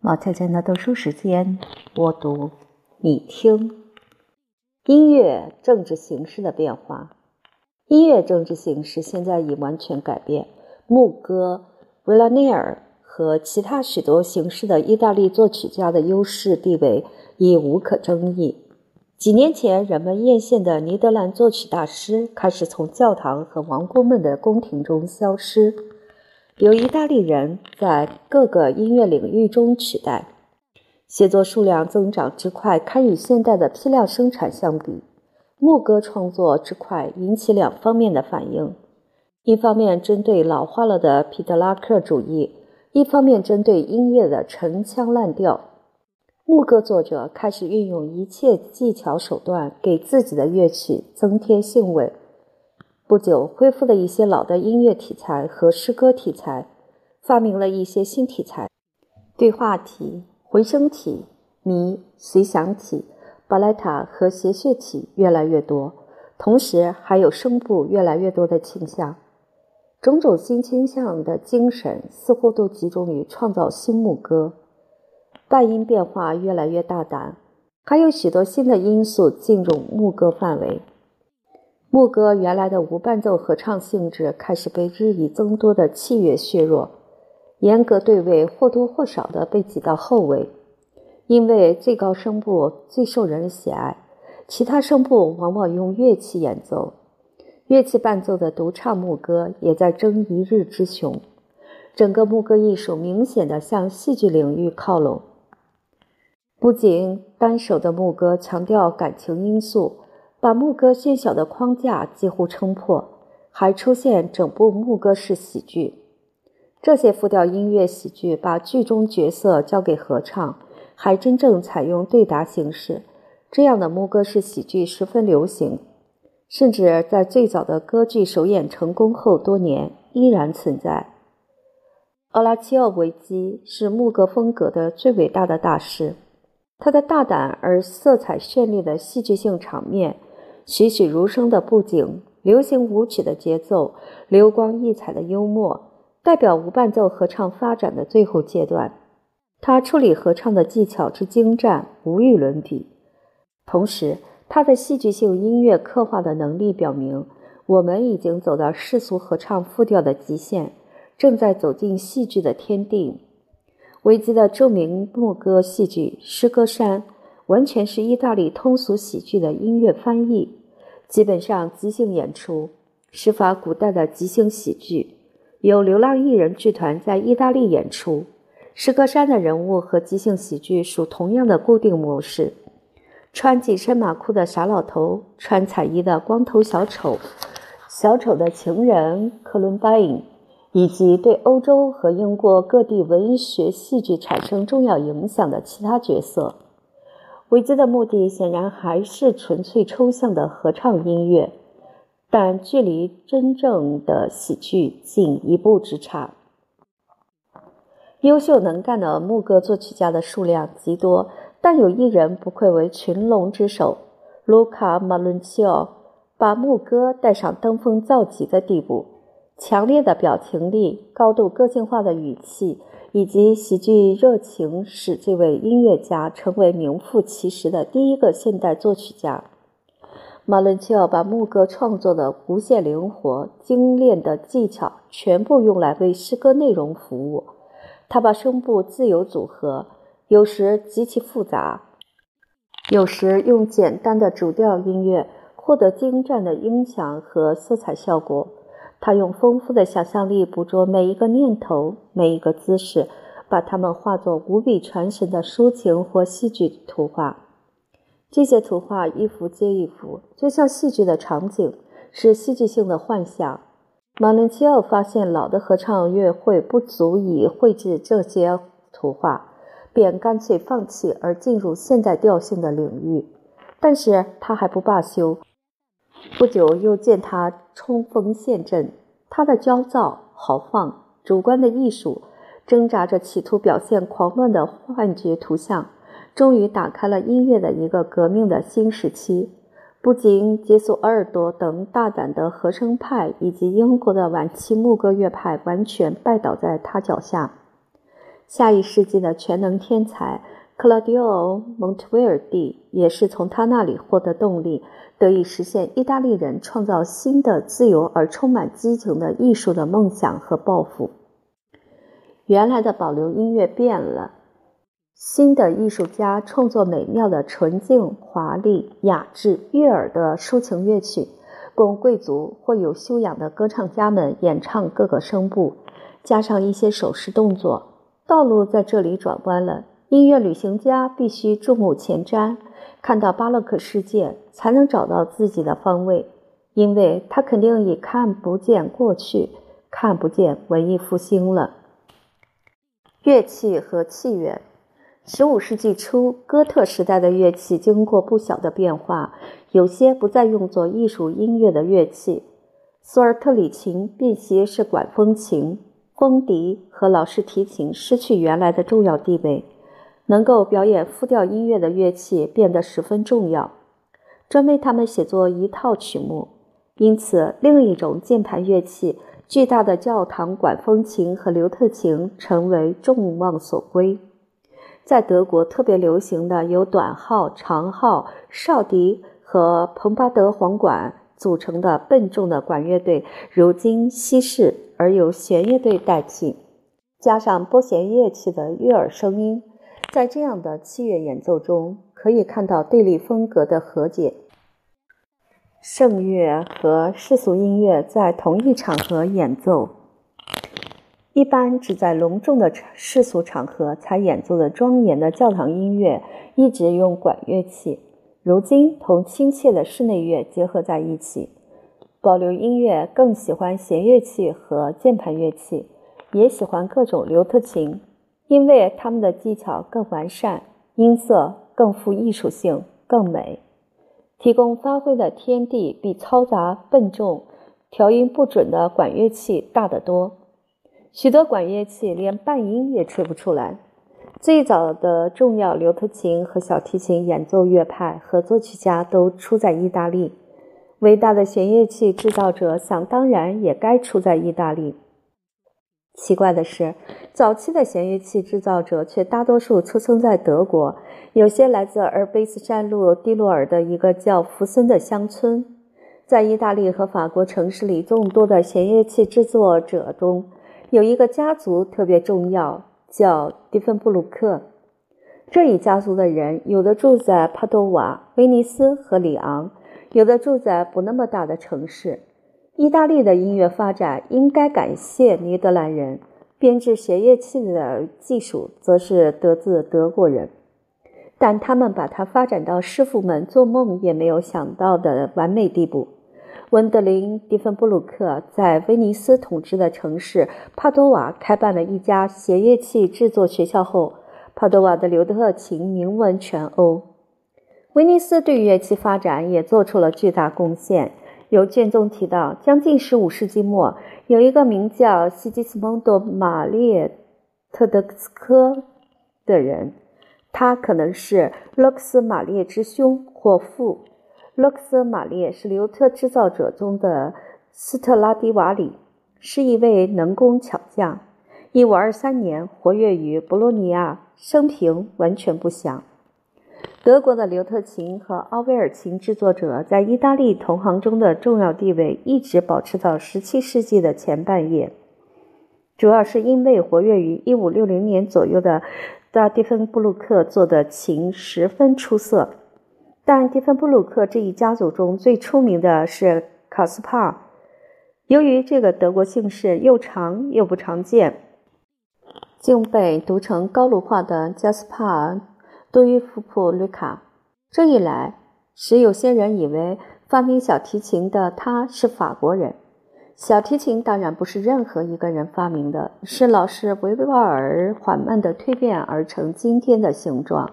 毛倩倩的读书时间，我读，你听。音乐政治形势的变化，音乐政治形势现在已完全改变。牧歌、维拉内尔和其他许多形式的意大利作曲家的优势地位已无可争议。几年前，人们艳羡的尼德兰作曲大师开始从教堂和王公们的宫廷中消失。由意大利人在各个音乐领域中取代，写作数量增长之快，堪与现代的批量生产相比。牧歌创作之快引起两方面的反应：一方面针对老化了的皮特拉克主义，一方面针对音乐的陈腔滥调。牧歌作者开始运用一切技巧手段，给自己的乐曲增添兴味。不久，恢复了一些老的音乐题材和诗歌题材，发明了一些新题材：对话体、回声体、谜、随想体、巴莱塔和谐谑体越来越多，同时还有声部越来越多的倾向。种种新倾向的精神似乎都集中于创造新牧歌，半音变化越来越大胆，还有许多新的因素进入牧歌范围。牧歌原来的无伴奏合唱性质开始被日益增多的器乐削弱，严格对位或多或少地被挤到后位，因为最高声部最受人喜爱，其他声部往往用乐器演奏。乐器伴奏的独唱牧歌也在争一日之雄，整个牧歌艺术明显地向戏剧领域靠拢。不仅单首的牧歌强调感情因素。把牧歌细小的框架几乎撑破，还出现整部牧歌式喜剧。这些复调音乐喜剧把剧中角色交给合唱，还真正采用对答形式。这样的牧歌式喜剧十分流行，甚至在最早的歌剧首演成功后多年依然存在。奥拉齐奥维基是牧歌风格的最伟大的大师，他的大胆而色彩绚丽的戏剧性场面。栩栩如生的布景，流行舞曲的节奏，流光溢彩的幽默，代表无伴奏合唱发展的最后阶段。他处理合唱的技巧之精湛，无与伦比。同时，他的戏剧性音乐刻画的能力表明，我们已经走到世俗合唱复调的极限，正在走进戏剧的天地。维基的著名牧歌戏剧《诗歌山》，完全是意大利通俗喜剧的音乐翻译。基本上即兴演出，施法古代的即兴喜剧，由流浪艺人剧团在意大利演出。诗歌山的人物和即兴喜剧属同样的固定模式：穿紧身马裤的傻老头，穿彩衣的光头小丑，小丑的情人克伦巴因，以及对欧洲和英国各地文学戏剧产生重要影响的其他角色。维基的目的显然还是纯粹抽象的合唱音乐，但距离真正的喜剧仅一步之差。优秀能干的牧歌作曲家的数量极多，但有一人不愧为群龙之首——卢卡·马伦齐奥，把牧歌带上登峰造极的地步。强烈的表情力、高度个性化的语气。以及喜剧热情使这位音乐家成为名副其实的第一个现代作曲家。马伦切奥把牧歌创作的无限灵活、精炼的技巧全部用来为诗歌内容服务。他把声部自由组合，有时极其复杂，有时用简单的主调音乐获得精湛的音响和色彩效果。他用丰富的想象力捕捉每一个念头、每一个姿势，把它们化作无比传神的抒情或戏剧图画。这些图画一幅接一幅，就像戏剧的场景，是戏剧性的幻想。马伦齐奥发现老的合唱乐会不足以绘制这些图画，便干脆放弃，而进入现代调性的领域。但是他还不罢休。不久，又见他冲锋陷阵，他的焦躁、豪放、主观的艺术，挣扎着企图表现狂乱的幻觉图像，终于打开了音乐的一个革命的新时期。不仅杰索尔多等大胆的和声派以及英国的晚期牧歌乐派完全拜倒在他脚下，下一世纪的全能天才克劳迪奥·蒙特威尔蒂也是从他那里获得动力，得以实现意大利人创造新的、自由而充满激情的艺术的梦想和抱负。原来的保留音乐变了，新的艺术家创作美妙的、纯净、华丽、雅致、悦耳的抒情乐曲，供贵族或有修养的歌唱家们演唱各个声部，加上一些手势动作。道路在这里转弯了。音乐旅行家必须注目前瞻，看到巴洛克世界，才能找到自己的方位，因为他肯定已看不见过去，看不见文艺复兴了。乐器和器乐，十五世纪初，哥特时代的乐器经过不小的变化，有些不再用作艺术音乐的乐器。索尔特里琴便携是管风琴。风笛和老式提琴失去原来的重要地位，能够表演复调音乐的乐器变得十分重要，专为他们写作一套曲目。因此，另一种键盘乐器——巨大的教堂管风琴和刘特琴，成为众望所归。在德国特别流行的有短号、长号、哨笛和彭巴德簧管。组成的笨重的管乐队，如今稀释，而由弦乐队代替，加上拨弦乐器的悦耳声音，在这样的器乐演奏中，可以看到对立风格的和解。圣乐和世俗音乐在同一场合演奏，一般只在隆重的世俗场合才演奏的庄严的教堂音乐，一直用管乐器。如今同亲切的室内乐结合在一起，保留音乐更喜欢弦乐器和键盘乐器，也喜欢各种流特琴，因为他们的技巧更完善，音色更富艺术性，更美，提供发挥的天地比嘈杂笨重、调音不准的管乐器大得多。许多管乐器连半音也吹不出来。最早的重要刘特琴和小提琴演奏乐派和作曲家都出在意大利。伟大的弦乐器制造者想当然也该出在意大利。奇怪的是，早期的弦乐器制造者却大多数出生在德国，有些来自阿尔卑斯山路蒂洛尔的一个叫福森的乡村。在意大利和法国城市里众多的弦乐器制作者中，有一个家族特别重要。叫迪芬布鲁克，这一家族的人有的住在帕多瓦、威尼斯和里昂，有的住在不那么大的城市。意大利的音乐发展应该感谢尼德兰人，编制弦乐器的技术则是得自德国人，但他们把它发展到师傅们做梦也没有想到的完美地步。温德林·迪芬布鲁克在威尼斯统治的城市帕多瓦开办了一家弦乐器制作学校后，帕多瓦的刘特琴名闻全欧。威尼斯对乐器发展也做出了巨大贡献。邮卷中提到，将近15世纪末，有一个名叫西吉斯蒙多·马列特德斯科的人，他可能是洛克斯·马列之兄或父。洛克斯·马列是刘特制造者中的斯特拉迪瓦里，是一位能工巧匠。一五二三年活跃于博洛尼亚，生平完全不详。德国的刘特琴和奥威尔琴制作者在意大利同行中的重要地位一直保持到十七世纪的前半叶，主要是因为活跃于一五六零年左右的大蒂芬布鲁克做的琴十分出色。但蒂芬布鲁克这一家族中最出名的是卡斯帕。由于这个德国姓氏又长又不常见，竟被读成高卢化的加斯帕多于夫普吕卡。这一来，使有些人以为发明小提琴的他是法国人。小提琴当然不是任何一个人发明的，是老师维维瓦尔缓慢地蜕变而成今天的形状。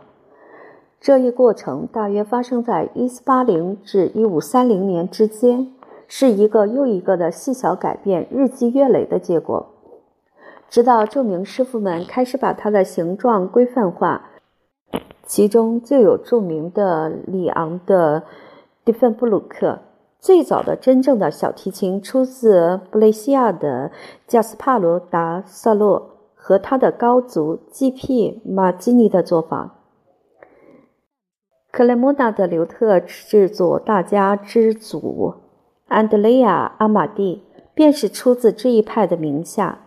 这一过程大约发生在1480至1530年之间，是一个又一个的细小改变，日积月累的结果。直到著名师傅们开始把它的形状规范化，其中最有著名的里昂的蒂芬布鲁克。最早的真正的小提琴出自布雷西亚的加斯帕罗·达萨洛和他的高足 G.P. 马基尼的做法。克雷莫纳的刘特制作大家之祖安德雷亚·阿马蒂，便是出自这一派的名下。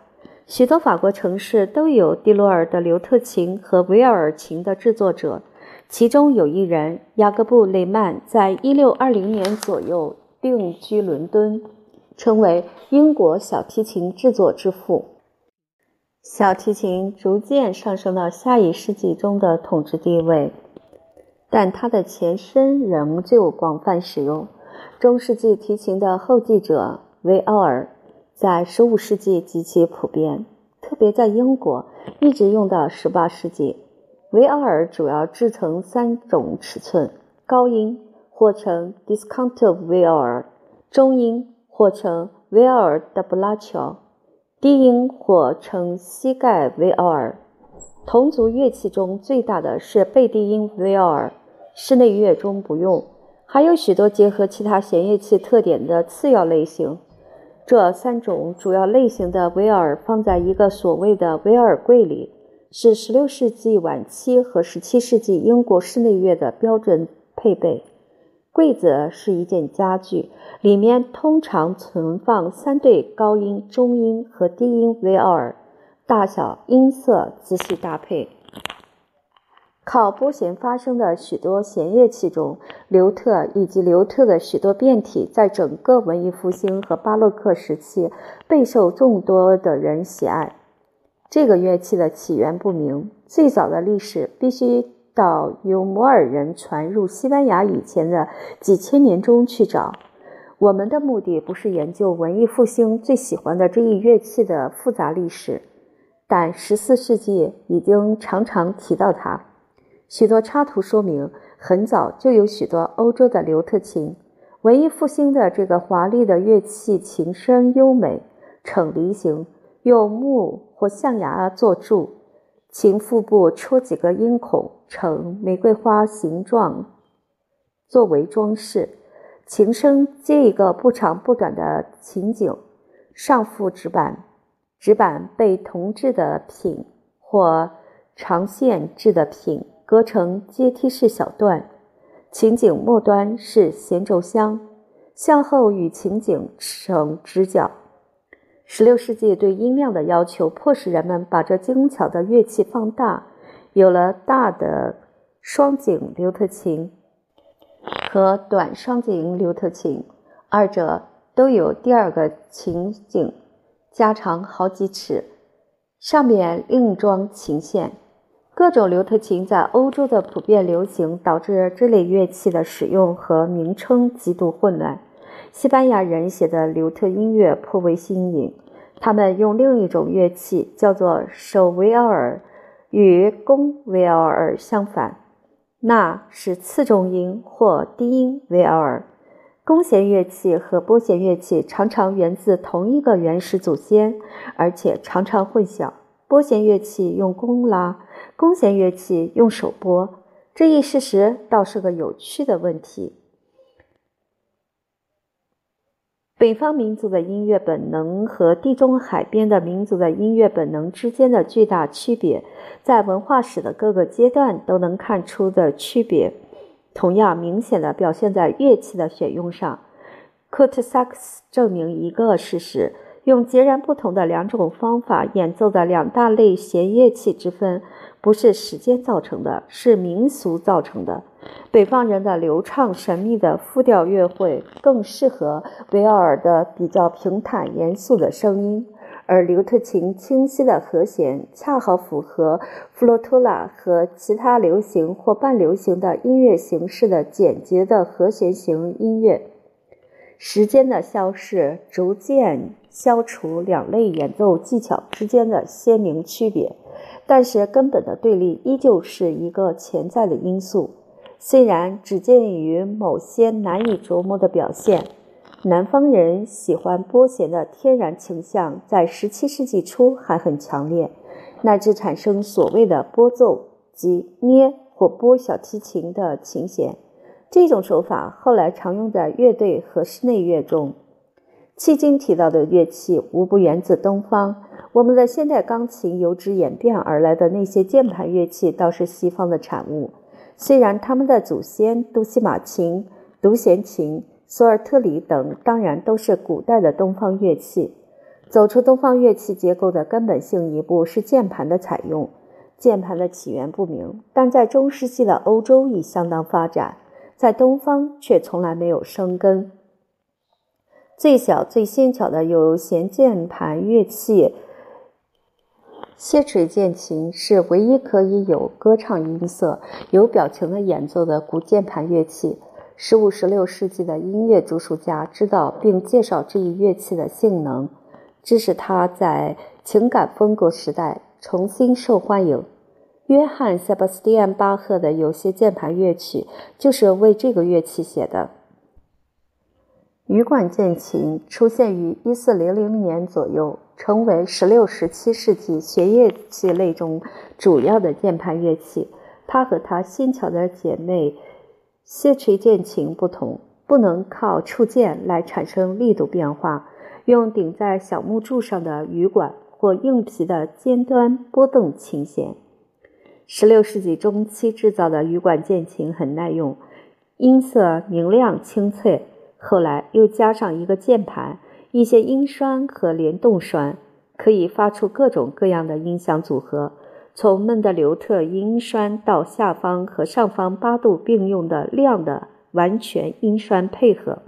许多法国城市都有蒂罗尔的刘特琴和维尔琴的制作者，其中有一人雅各布·雷曼，在一六二零年左右定居伦敦，成为英国小提琴制作之父。小提琴逐渐上升到下一世纪中的统治地位。但它的前身仍旧广泛使用。中世纪提琴的后继者维奥尔在15世纪极其普遍，特别在英国一直用到18世纪。维奥尔主要制成三种尺寸：高音或称 disconto 维奥尔，中音或称维奥尔的布拉乔，低音或称膝盖维奥尔。同族乐器中最大的是贝低音维奥尔。室内乐中不用，还有许多结合其他弦乐器特点的次要类型。这三种主要类型的维尔放在一个所谓的维尔柜里，是16世纪晚期和17世纪英国室内乐的标准配备。柜子是一件家具，里面通常存放三对高音、中音和低音维尔，大小、音色仔细搭配。靠拨弦发声的许多弦乐器中，刘特以及刘特的许多变体，在整个文艺复兴和巴洛克时期备受众多的人喜爱。这个乐器的起源不明，最早的历史必须到由摩尔人传入西班牙以前的几千年中去找。我们的目的不是研究文艺复兴最喜欢的这一乐器的复杂历史，但十四世纪已经常常提到它。许多插图说明，很早就有许多欧洲的刘特琴。文艺复兴的这个华丽的乐器，琴身优美，呈梨形，用木或象牙做柱，琴腹部戳几个音孔，呈玫瑰花形状，作为装饰。琴身接一个不长不短的琴颈，上附纸板，纸板被铜制的品或长线制的品。隔成阶梯式小段，琴颈末端是弦轴箱，向后与琴颈成直角。十六世纪对音量的要求，迫使人们把这精巧的乐器放大，有了大的双颈刘特琴和短双颈刘特琴，二者都有第二个琴颈加长好几尺，上面另装琴线。各种刘特琴在欧洲的普遍流行，导致这类乐器的使用和名称极度混乱。西班牙人写的刘特音乐颇为新颖，他们用另一种乐器叫做手维奥尔，与弓维奥尔相反，那是次中音或低音维奥尔。弓弦乐器和拨弦乐器常常源自同一个原始祖先，而且常常混淆。拨弦乐器用弓拉。弓弦乐器用手拨，这一事实倒是个有趣的问题。北方民族的音乐本能和地中海边的民族的音乐本能之间的巨大区别，在文化史的各个阶段都能看出的区别，同样明显的表现在乐器的选用上。科特萨克斯证明一个事实：用截然不同的两种方法演奏的两大类弦乐器之分。不是时间造成的，是民俗造成的。北方人的流畅神秘的复调乐会更适合维奥尔的比较平坦严肃的声音，而刘特琴清晰的和弦恰好符合弗洛托拉和其他流行或半流行的音乐形式的简洁的和弦型音乐。时间的消逝逐渐消除两类演奏技巧之间的鲜明区别。但是根本的对立依旧是一个潜在的因素，虽然只见于某些难以琢磨的表现。南方人喜欢拨弦的天然倾向在17世纪初还很强烈，乃至产生所谓的拨奏即捏或拨小提琴的琴弦。这种手法后来常用在乐队和室内乐中。迄今提到的乐器无不源自东方。我们的现代钢琴由之演变而来的那些键盘乐器，倒是西方的产物。虽然他们的祖先杜西马琴、独弦琴、索尔特里等，当然都是古代的东方乐器。走出东方乐器结构的根本性一步是键盘的采用。键盘的起源不明，但在中世纪的欧洲已相当发展，在东方却从来没有生根。最小、最纤巧的有弦键盘乐器——楔锤键琴，是唯一可以有歌唱音色、有表情的演奏的古键盘乐器。十五、十六世纪的音乐著述家知道并介绍这一乐器的性能，这使它在情感风格时代。重新受欢迎。约翰·塞巴斯蒂安·巴赫的有些键盘乐曲就是为这个乐器写的。羽管键琴出现于1400年左右，成为16、17世纪弦乐器类中主要的键盘乐器。它和它新巧的姐妹楔锤键琴不同，不能靠触键来产生力度变化，用顶在小木柱上的羽管。或硬皮的尖端拨动琴弦。十六世纪中期制造的羽管键琴很耐用，音色明亮清脆。后来又加上一个键盘、一些音栓和联动栓，可以发出各种各样的音响组合，从闷的刘特音栓到下方和上方八度并用的亮的完全音栓配合。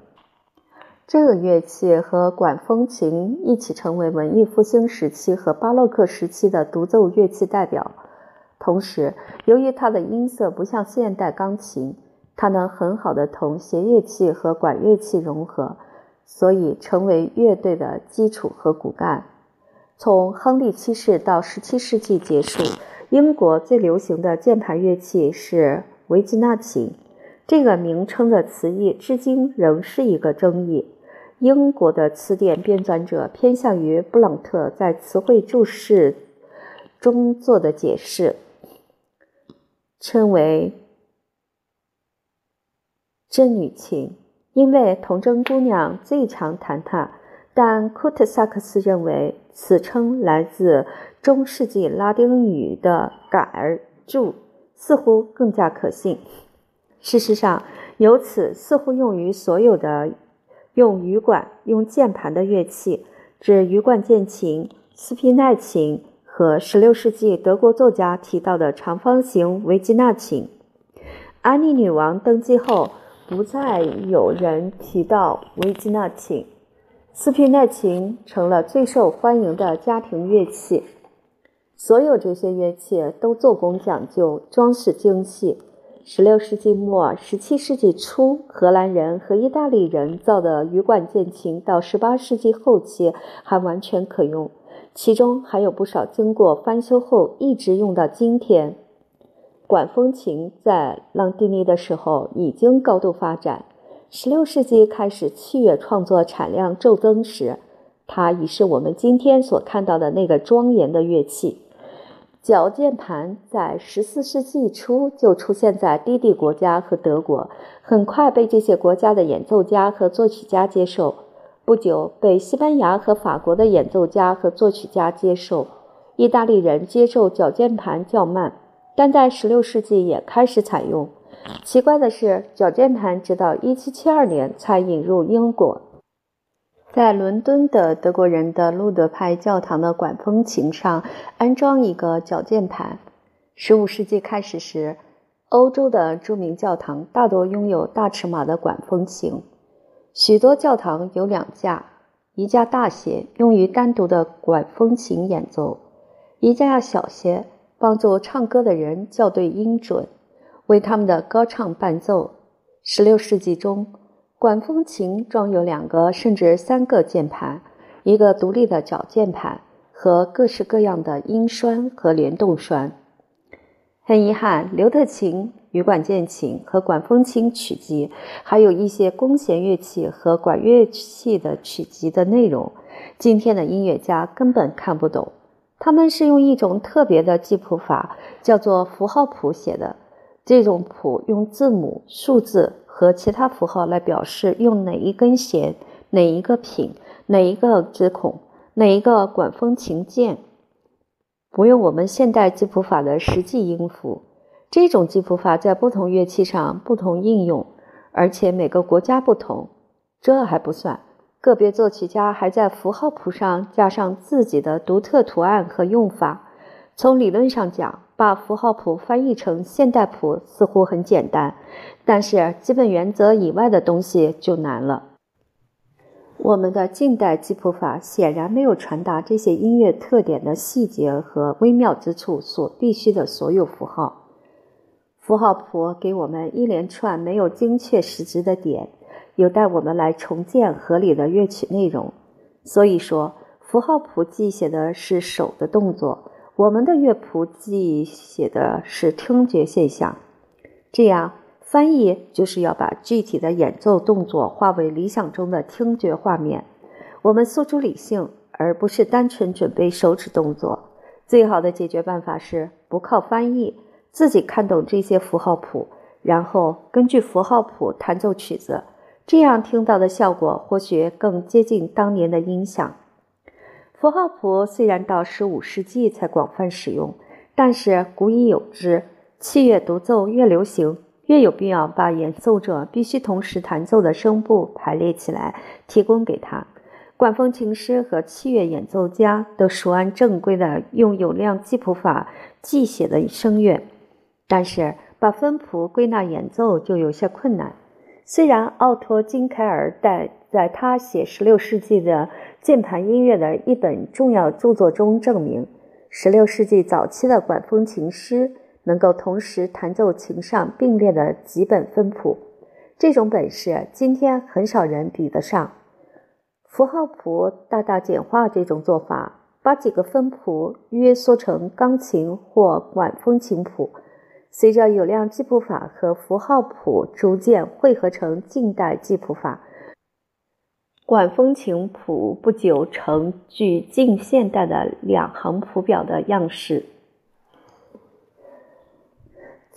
这个乐器和管风琴一起成为文艺复兴时期和巴洛克时期的独奏乐器代表。同时，由于它的音色不像现代钢琴，它能很好的同弦乐器和管乐器融合，所以成为乐队的基础和骨干。从亨利七世到十七世纪结束，英国最流行的键盘乐器是维吉纳琴。这个名称的词义至今仍是一个争议。英国的词典编纂者偏向于布朗特在词汇注释中做的解释，称为真女琴，因为童贞姑娘最常弹它。但库特萨克斯认为此称来自中世纪拉丁语的“杆儿柱”，似乎更加可信。事实上，由此似乎用于所有的。用羽管、用键盘的乐器，指羽管键琴、斯皮奈琴和16世纪德国作家提到的长方形维吉纳琴。安妮女王登基后，不再有人提到维吉纳琴，斯皮奈琴成了最受欢迎的家庭乐器。所有这些乐器都做工讲究，装饰精细。十六世纪末、十七世纪初，荷兰人和意大利人造的羽管键琴，到十八世纪后期还完全可用，其中还有不少经过翻修后一直用到今天。管风琴在朗蒂尼的时候已经高度发展。十六世纪开始器乐创作产量骤增时，它已是我们今天所看到的那个庄严的乐器。脚键盘在十四世纪初就出现在低地国家和德国，很快被这些国家的演奏家和作曲家接受。不久，被西班牙和法国的演奏家和作曲家接受。意大利人接受脚键盘较慢，但在十六世纪也开始采用。奇怪的是，脚键盘直到一七七二年才引入英国。在伦敦的德国人的路德派教堂的管风琴上安装一个脚键盘。15世纪开始时，欧洲的著名教堂大多拥有大尺码的管风琴。许多教堂有两架，一架大些，用于单独的管风琴演奏；一架要小些，帮助唱歌的人校对音准，为他们的歌唱伴奏。16世纪中。管风琴装有两个甚至三个键盘，一个独立的脚键盘和各式各样的音栓和联动栓。很遗憾，刘特琴、羽管键琴和管风琴曲集，还有一些弓弦乐器和管乐器的曲集的内容，今天的音乐家根本看不懂。他们是用一种特别的记谱法，叫做符号谱写的。这种谱用字母、数字。和其他符号来表示用哪一根弦、哪一个品、哪一个指孔、哪一个管风琴键，不用我们现代记谱法的实际音符。这种记谱法在不同乐器上不同应用，而且每个国家不同。这还不算，个别作曲家还在符号谱上加上自己的独特图案和用法。从理论上讲，把符号谱翻译成现代谱似乎很简单，但是基本原则以外的东西就难了。我们的近代记谱法显然没有传达这些音乐特点的细节和微妙之处所必须的所有符号。符号谱给我们一连串没有精确实质的点，有待我们来重建合理的乐曲内容。所以说，符号谱记写的是手的动作。我们的乐谱记写的是听觉现象，这样翻译就是要把具体的演奏动作化为理想中的听觉画面。我们诉诸理性，而不是单纯准备手指动作。最好的解决办法是不靠翻译，自己看懂这些符号谱，然后根据符号谱弹奏曲子，这样听到的效果或许更接近当年的音响。符号谱虽然到十五世纪才广泛使用，但是古已有之。器乐独奏越流行，越有必要把演奏者必须同时弹奏的声部排列起来，提供给他。管风琴师和器乐演奏家都熟谙正规的用有量记谱法记写的声乐，但是把分谱归纳演奏就有些困难。虽然奥托·金凯尔在在他写十六世纪的键盘音乐的一本重要著作中证明，十六世纪早期的管风琴师能够同时弹奏琴上并列的几本分谱，这种本事今天很少人比得上。符号谱大大简化这种做法，把几个分谱约缩成钢琴或管风琴谱。随着有量记谱法和符号谱逐渐汇合成近代记谱法，管风琴谱不久成具近现代的两行谱表的样式。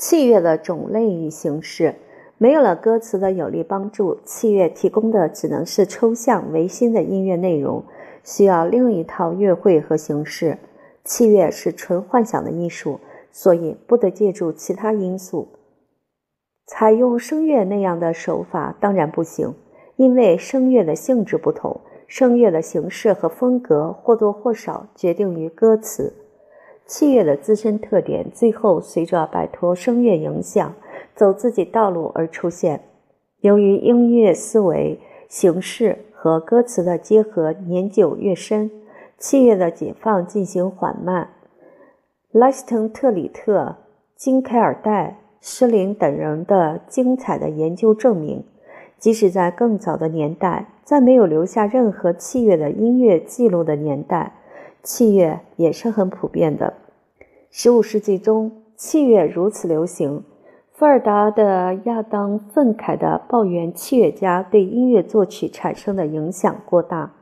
器乐的种类与形式没有了歌词的有力帮助，器乐提供的只能是抽象唯心的音乐内容，需要另一套乐会和形式。器乐是纯幻想的艺术。所以不得借助其他因素，采用声乐那样的手法当然不行，因为声乐的性质不同，声乐的形式和风格或多或少决定于歌词。器乐的自身特点最后随着摆脱声乐影响，走自己道路而出现。由于音乐思维、形式和歌词的结合年久越深，器乐的解放进行缓慢。莱斯滕特里特、金凯尔戴、施林等人的精彩的研究证明，即使在更早的年代，在没有留下任何器乐的音乐记录的年代，器乐也是很普遍的。十五世纪中，器乐如此流行，伏尔达的亚当愤慨地抱怨器乐家对音乐作曲产生的影响过大。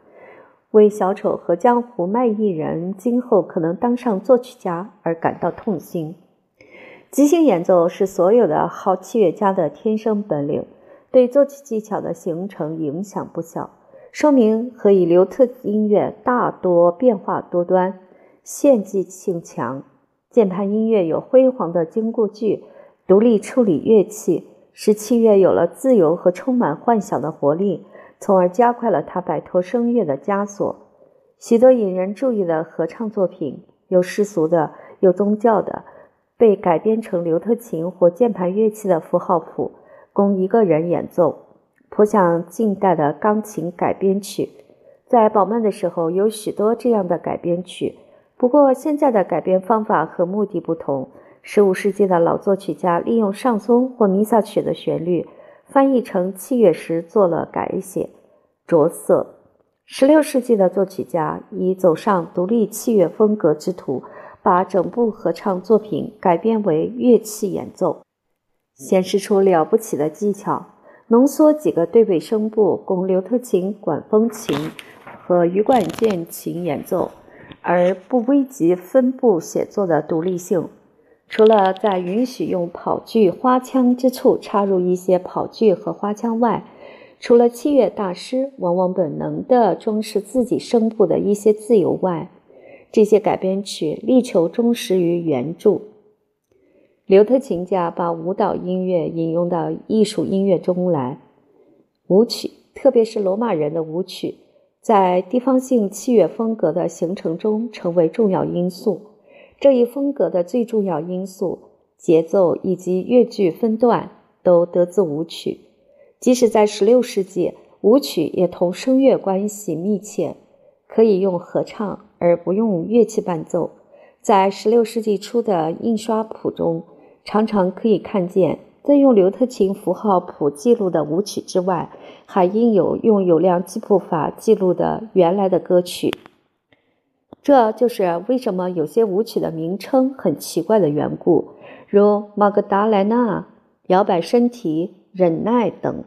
为小丑和江湖卖艺人今后可能当上作曲家而感到痛心。即兴演奏是所有的好器乐家的天生本领，对作曲技巧的形成影响不小，说明何以刘特音乐大多变化多端，献祭性强。键盘音乐有辉煌的经过句，独立处理乐器，使器乐有了自由和充满幻想的活力。从而加快了他摆脱声乐的枷锁。许多引人注意的合唱作品，有世俗的，有宗教的，被改编成刘特琴或键盘乐器的符号谱，供一个人演奏，颇像近代的钢琴改编曲。在宝曼的时候，有许多这样的改编曲。不过，现在的改编方法和目的不同。十五世纪的老作曲家利用上松或弥撒曲的旋律。翻译成器乐时做了改写、着色。十六世纪的作曲家已走上独立器乐风格之途，把整部合唱作品改编为乐器演奏，显示出了不起的技巧。浓缩几个对位声部供刘特琴、管风琴和羽管键琴演奏，而不危及分部写作的独立性。除了在允许用跑句、花腔之处插入一些跑句和花腔外，除了器乐大师往往本能地装饰自己声部的一些自由外，这些改编曲力求忠实于原著。刘特琴家把舞蹈音乐引用到艺术音乐中来，舞曲，特别是罗马人的舞曲，在地方性器乐风格的形成中成为重要因素。这一风格的最重要因素，节奏以及乐句分段都得自舞曲。即使在16世纪，舞曲也同声乐关系密切，可以用合唱而不用乐器伴奏。在16世纪初的印刷谱中，常常可以看见，在用刘特琴符号谱记录的舞曲之外，还应有用有量记谱法记录的原来的歌曲。这就是为什么有些舞曲的名称很奇怪的缘故，如《玛格达莱娜》《摇摆身体》《忍耐》等。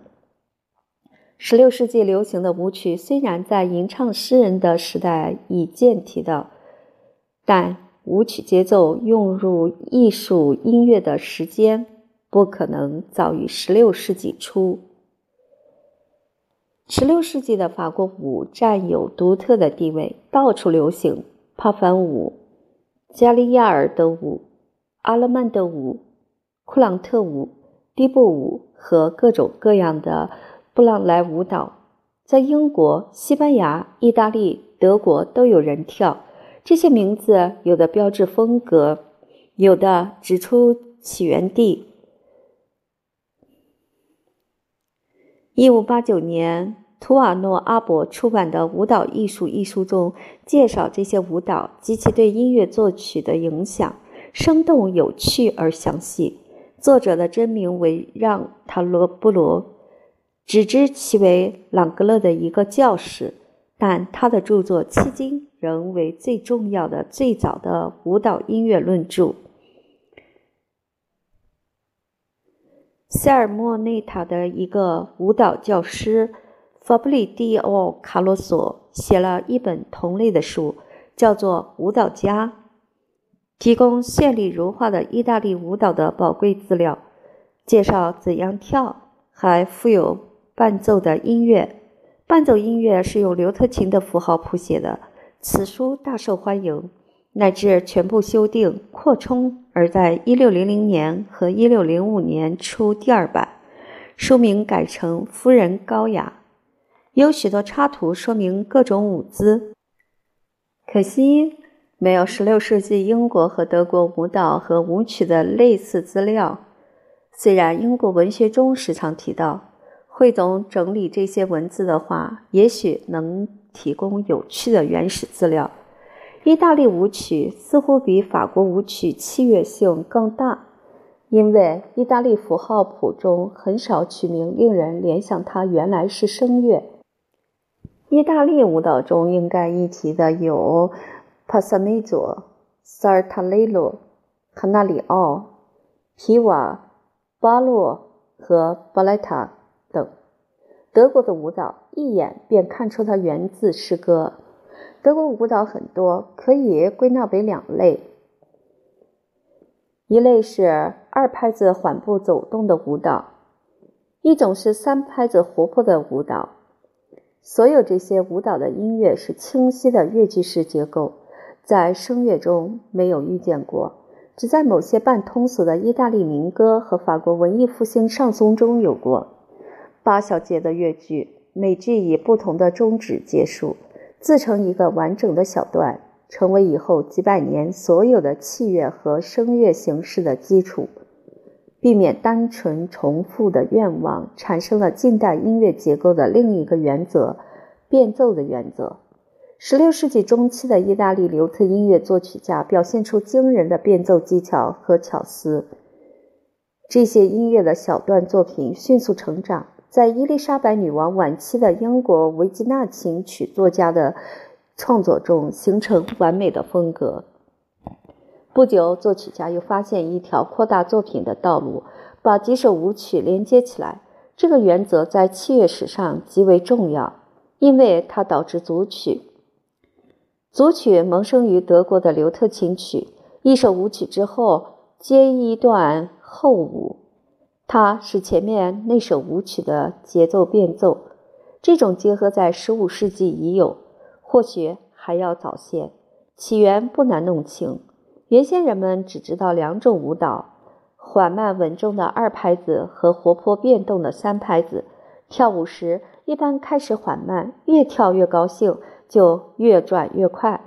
十六世纪流行的舞曲虽然在吟唱诗人的时代已见提到，但舞曲节奏用入艺术音乐的时间不可能早于十六世纪初。十六世纪的法国舞占有独特的地位，到处流行帕凡舞、加利亚尔德舞、阿勒曼德舞、库朗特舞、迪布舞和各种各样的布朗莱舞蹈。在英国、西班牙、意大利、德国都有人跳。这些名字有的标志风格，有的指出起源地。一五八九年，图瓦诺阿伯出版的《舞蹈艺术》一书中介绍这些舞蹈及其对音乐作曲的影响，生动有趣而详细。作者的真名为让塔罗布罗，只知其为朗格勒的一个教士，但他的著作迄今仍为最重要的、最早的舞蹈音乐论著。塞尔莫内塔的一个舞蹈教师法布里蒂奥·卡洛索写了一本同类的书，叫做《舞蹈家》，提供绚丽如画的意大利舞蹈的宝贵资料，介绍怎样跳，还附有伴奏的音乐。伴奏音乐是用刘特琴的符号谱写的。此书大受欢迎，乃至全部修订、扩充，而在1600年和1605年出第二版，书名改成《夫人高雅》，有许多插图说明各种舞姿。可惜没有16世纪英国和德国舞蹈和舞曲的类似资料。虽然英国文学中时常提到，汇总整理这些文字的话，也许能。提供有趣的原始资料。意大利舞曲似乎比法国舞曲器乐性更大，因为意大利符号谱中很少取名令人联想它原来是声乐。意大利舞蹈中应该一提的有帕萨梅佐、萨尔塔雷罗、卡纳里奥、皮瓦、巴洛和巴莱塔。德国的舞蹈一眼便看出它源自诗歌。德国舞蹈很多，可以归纳为两类：一类是二拍子缓步走动的舞蹈，一种是三拍子活泼的舞蹈。所有这些舞蹈的音乐是清晰的乐句式结构，在声乐中没有遇见过，只在某些半通俗的意大利民歌和法国文艺复兴上松中有过。八小节的乐句，每句以不同的终止结束，自成一个完整的小段，成为以后几百年所有的器乐和声乐形式的基础。避免单纯重复的愿望，产生了近代音乐结构的另一个原则——变奏的原则。十六世纪中期的意大利留特音乐作曲家表现出惊人的变奏技巧和巧思，这些音乐的小段作品迅速成长。在伊丽莎白女王晚期的英国维吉纳琴曲作家的创作中形成完美的风格。不久，作曲家又发现一条扩大作品的道路，把几首舞曲连接起来。这个原则在器乐史上极为重要，因为它导致组曲。组曲萌生于德国的刘特琴曲，一首舞曲之后接一段后舞。它是前面那首舞曲的节奏变奏。这种结合在十五世纪已有，或许还要早些。起源不难弄清。原先人们只知道两种舞蹈：缓慢稳重的二拍子和活泼变动的三拍子。跳舞时一般开始缓慢，越跳越高兴，就越转越快。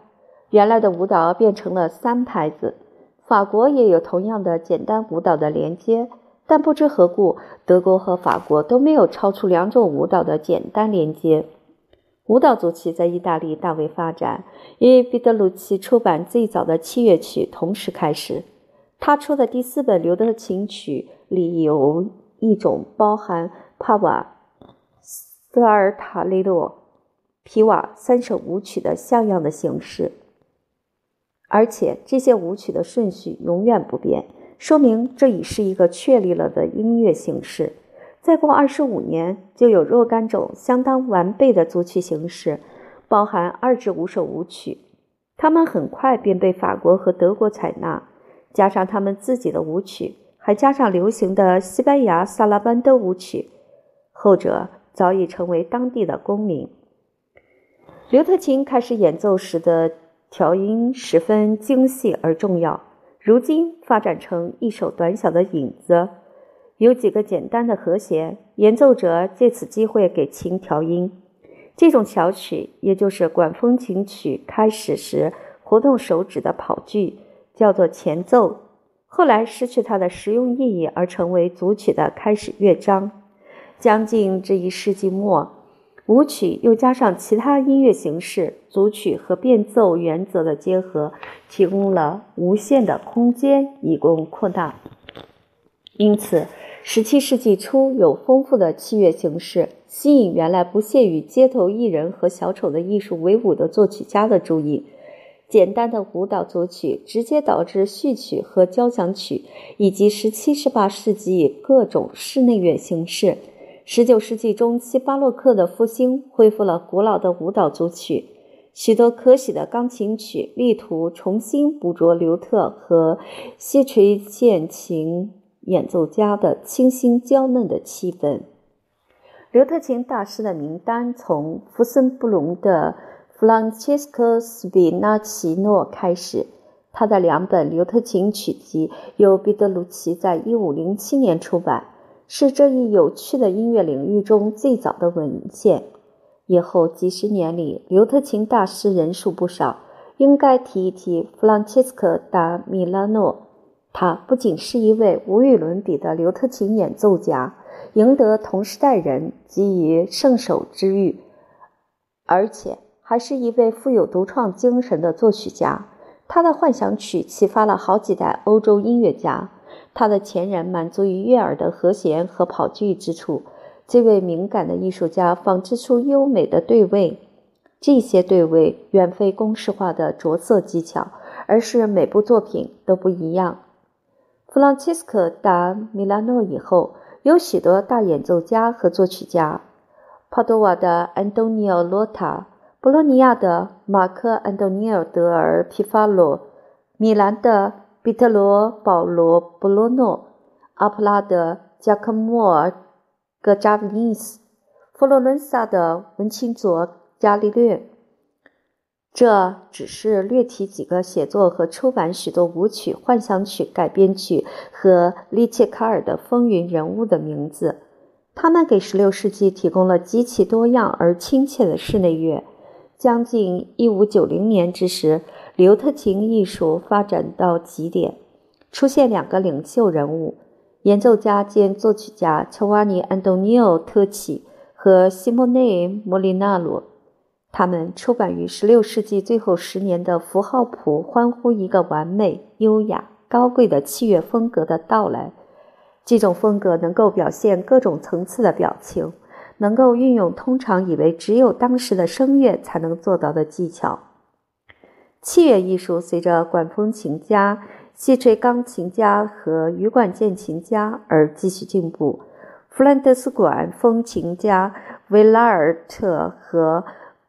原来的舞蹈变成了三拍子。法国也有同样的简单舞蹈的连接，但不知何故，德国和法国都没有超出两种舞蹈的简单连接。舞蹈组曲在意大利大为发展，与彼得鲁奇出版最早的器乐曲同时开始。他出的第四本刘德琴曲里有一种包含帕瓦、斯拉尔塔雷洛、皮瓦三首舞曲的像样的形式。而且这些舞曲的顺序永远不变，说明这已是一个确立了的音乐形式。再过二十五年，就有若干种相当完备的组曲形式，包含二至五首舞曲。他们很快便被法国和德国采纳，加上他们自己的舞曲，还加上流行的西班牙萨拉班德舞曲，后者早已成为当地的公民。刘特琴开始演奏时的。调音十分精细而重要，如今发展成一首短小的引子，有几个简单的和弦，演奏者借此机会给琴调音。这种小曲，也就是管风琴曲开始时活动手指的跑句，叫做前奏。后来失去它的实用意义，而成为组曲的开始乐章。将近这一世纪末。舞曲又加上其他音乐形式，组曲和变奏原则的结合，提供了无限的空间以供扩大。因此，17世纪初有丰富的器乐形式，吸引原来不屑与街头艺人和小丑的艺术为伍的作曲家的注意。简单的舞蹈组曲直接导致序曲和交响曲，以及17、18世纪各种室内乐形式。十九世纪中期，巴洛克的复兴恢复了古老的舞蹈组曲。许多可喜的钢琴曲力图重新捕捉刘特和西垂键琴演奏家的清新娇嫩的气氛。刘特琴大师的名单从福森布隆的弗朗切斯科·斯比纳奇诺开始。他的两本刘特琴曲集由彼得鲁奇在一五零七年出版。是这一有趣的音乐领域中最早的文献。以后几十年里，刘特琴大师人数不少。应该提一提弗朗切斯科·达米拉诺，他不仅是一位无与伦比的刘特琴演奏家，赢得同时代人给予圣手之誉，而且还是一位富有独创精神的作曲家。他的幻想曲启发了好几代欧洲音乐家。他的前人满足于悦耳的和弦和跑句之处，这位敏感的艺术家仿制出优美的对位。这些对位远非公式化的着色技巧，而是每部作品都不一样。弗朗切斯科·达米拉诺以后，有许多大演奏家和作曲家：帕多瓦的安东尼奥·罗塔，博洛尼亚的马克·安东尼奥·德尔皮法罗，米兰的。彼特罗·保罗·布罗诺、阿普拉德、加克莫尔·格扎维尼斯、佛罗伦萨的文钦佐·伽利略，这只是略提几个写作和出版许多舞曲、幻想曲改编曲和利切卡尔的风云人物的名字。他们给16世纪提供了极其多样而亲切的室内乐。将近1590年之时。刘特琴艺术发展到极点，出现两个领袖人物：演奏家兼作曲家乔瓦尼·安东尼奥·特奇和西莫内·莫里纳罗。他们出版于16世纪最后十年的符号谱，欢呼一个完美、优雅、高贵的器乐风格的到来。这种风格能够表现各种层次的表情，能够运用通常以为只有当时的声乐才能做到的技巧。器乐艺术随着管风琴家、细吹钢琴家和羽管键琴家而继续进步。弗兰德斯管风琴家维拉尔特和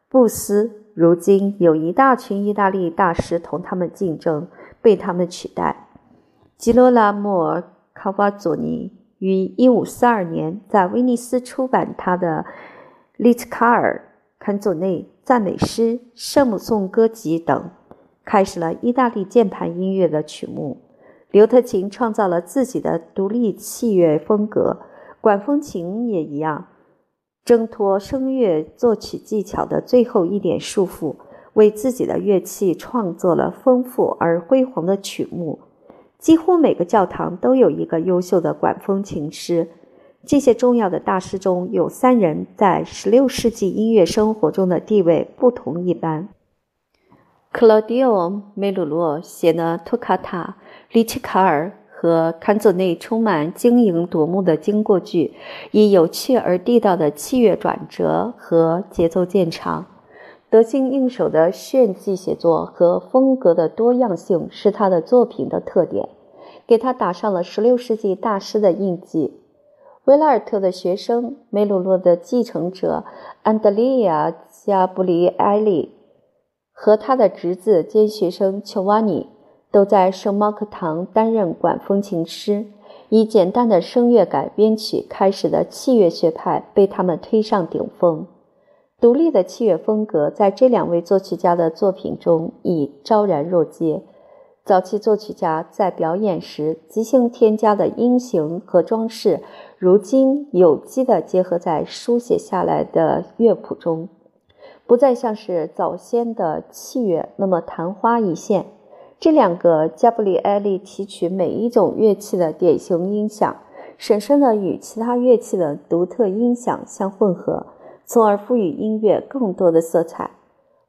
布斯，如今有一大群意大利大师同他们竞争，被他们取代。吉罗拉莫·卡瓦佐尼、于1542年在威尼斯出版他的《利兹卡尔·坎佐内赞美诗》《圣母颂歌集》等，开始了意大利键盘音乐的曲目。刘特琴创造了自己的独立器乐风格，管风琴也一样，挣脱声乐作曲技巧的最后一点束缚，为自己的乐器创作了丰富而辉煌的曲目。几乎每个教堂都有一个优秀的管风琴师。这些重要的大师中有三人在16世纪音乐生活中的地位不同一般。克劳迪奥·梅鲁洛写的托卡塔。里奇卡尔和坎佐内充满晶莹夺目的经过句，以有趣而地道的器乐转折和节奏见长。得心应手的炫技写作和风格的多样性是他的作品的特点，给他打上了16世纪大师的印记。维拉尔特的学生、梅鲁洛的继承者安德烈亚·加布里埃利和他的侄子兼学生乔瓦尼。都在圣猫克堂担任管风琴师，以简单的声乐改编曲开始的器乐学派被他们推上顶峰。独立的器乐风格在这两位作曲家的作品中已昭然若揭。早期作曲家在表演时即兴添加的音型和装饰，如今有机地结合在书写下来的乐谱中，不再像是早先的器乐那么昙花一现。这两个加布里埃利提取每一种乐器的典型音响，深深地与其他乐器的独特音响相混合，从而赋予音乐更多的色彩。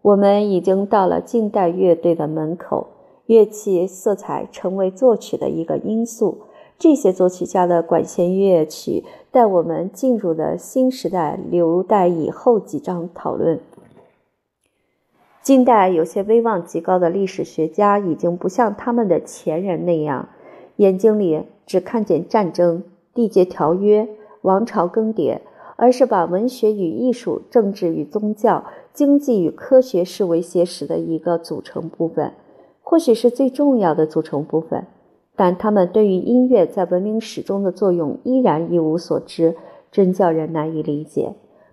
我们已经到了近代乐队的门口，乐器色彩成为作曲的一个因素。这些作曲家的管弦乐曲带我们进入的新时代，留待以后几章讨论。近代有些威望极高的历史学家已经不像他们的前人那样，眼睛里只看见战争、缔结条约、王朝更迭，而是把文学与艺术、政治与宗教、经济与科学视为写史的一个组成部分，或许是最重要的组成部分。但他们对于音乐在文明史中的作用依然一无所知，真叫人难以理解。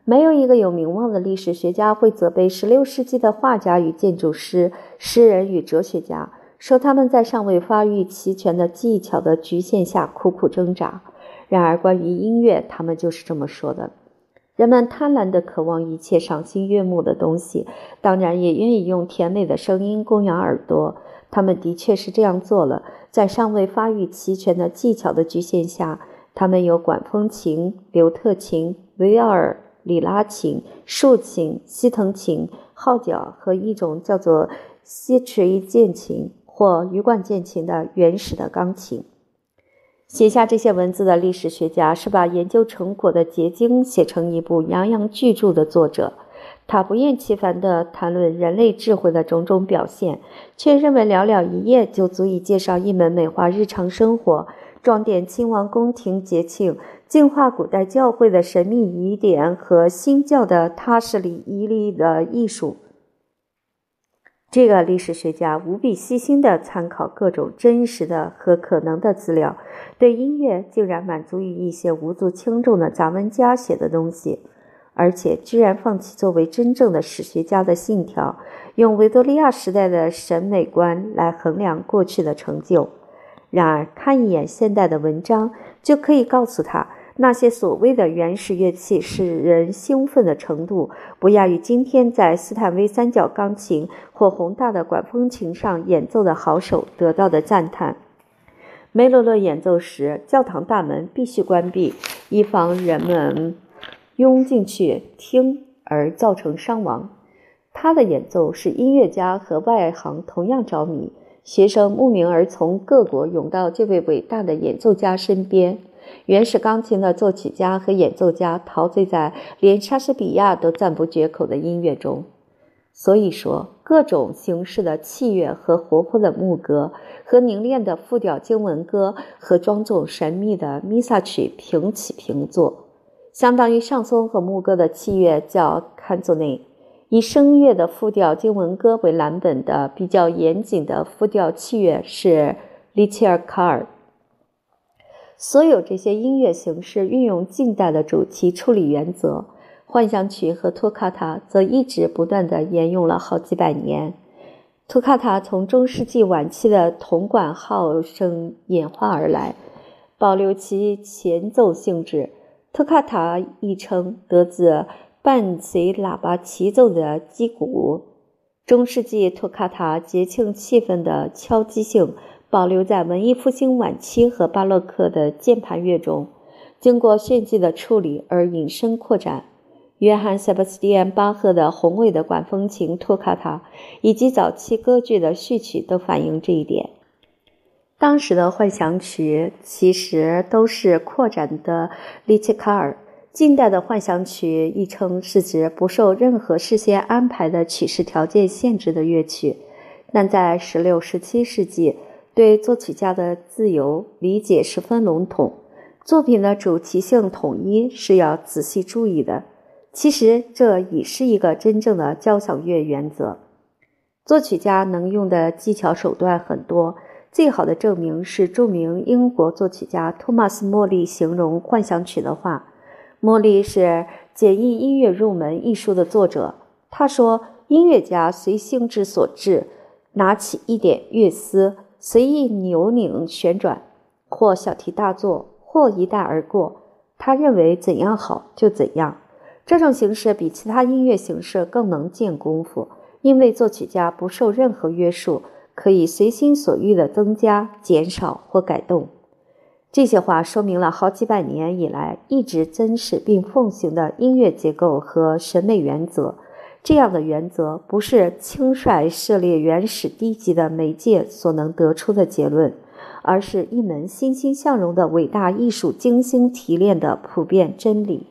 没有一个有名望的历史学家会责备16世纪的画家与建筑师、诗人与哲学家，说他们在尚未发育齐全的技巧的局限下苦苦挣扎。然而，关于音乐，他们就是这么说的：人们贪婪地渴望一切赏心悦目的东西，当然也愿意用甜美的声音供养耳朵。他们的确是这样做了，在尚未发育齐全的技巧的局限下，他们有管风琴、刘特琴、维奥尔。里拉琴、竖琴、西藤琴、号角和一种叫做西锤键琴或鱼管键琴的原始的钢琴。写下这些文字的历史学家是把研究成果的结晶写成一部洋洋巨著的作者。他不厌其烦地谈论人类智慧的种种表现，却认为寥寥一页就足以介绍一门美化日常生活、装点亲王宫廷节庆。净化古代教会的神秘疑点和新教的踏实礼仪力的艺术。这个历史学家无比细心地参考各种真实的和可能的资料，对音乐竟然满足于一些无足轻重的杂文家写的东西，而且居然放弃作为真正的史学家的信条，用维多利亚时代的审美观来衡量过去的成就。然而，看一眼现代的文章，就可以告诉他。那些所谓的原始乐器使人兴奋的程度，不亚于今天在斯坦威三角钢琴或宏大的管风琴上演奏的好手得到的赞叹。梅罗勒演奏时，教堂大门必须关闭，以防人们拥进去听而造成伤亡。他的演奏使音乐家和外行同样着迷，学生慕名而从各国涌到这位伟大的演奏家身边。原始钢琴的作曲家和演奏家陶醉在连莎士比亚都赞不绝口的音乐中。所以说，各种形式的器乐和活泼的牧歌，和凝练的复调经文歌和庄重神秘的弥撒曲平起平坐。相当于上松和牧歌的器乐叫坎佐内，以声乐的复调经文歌为蓝本的比较严谨的复调器乐是利切尔卡尔。所有这些音乐形式运用近代的主题处理原则，幻想曲和托卡塔则一直不断地沿用了好几百年。托卡塔从中世纪晚期的铜管号声演化而来，保留其前奏性质。托卡塔一称得自伴随喇叭齐奏的击鼓。中世纪托卡塔节庆气氛的敲击性。保留在文艺复兴晚期和巴洛克的键盘乐中，经过炫技的处理而引申扩展。约翰·塞巴斯蒂安·巴赫的宏伟的管风琴托卡塔，以及早期歌剧的序曲都反映这一点。当时的幻想曲其实都是扩展的利切卡尔。近代的幻想曲亦称是指不受任何事先安排的曲式条件限制的乐曲，但在16、17世纪。对作曲家的自由理解十分笼统，作品的主题性统一是要仔细注意的。其实这已是一个真正的交响乐原则。作曲家能用的技巧手段很多，最好的证明是著名英国作曲家托马斯·莫利形容幻想曲的话。莫莉是《简易音乐入门》一书的作者，他说：“音乐家随性之所至，拿起一点乐丝。”随意扭拧旋转，或小题大做，或一带而过。他认为怎样好就怎样。这种形式比其他音乐形式更能见功夫，因为作曲家不受任何约束，可以随心所欲地增加、减少或改动。这些话说明了好几百年以来一直珍视并奉行的音乐结构和审美原则。这样的原则不是轻率涉猎原始低级的媒介所能得出的结论，而是一门欣欣向荣的伟大艺术精心提炼的普遍真理。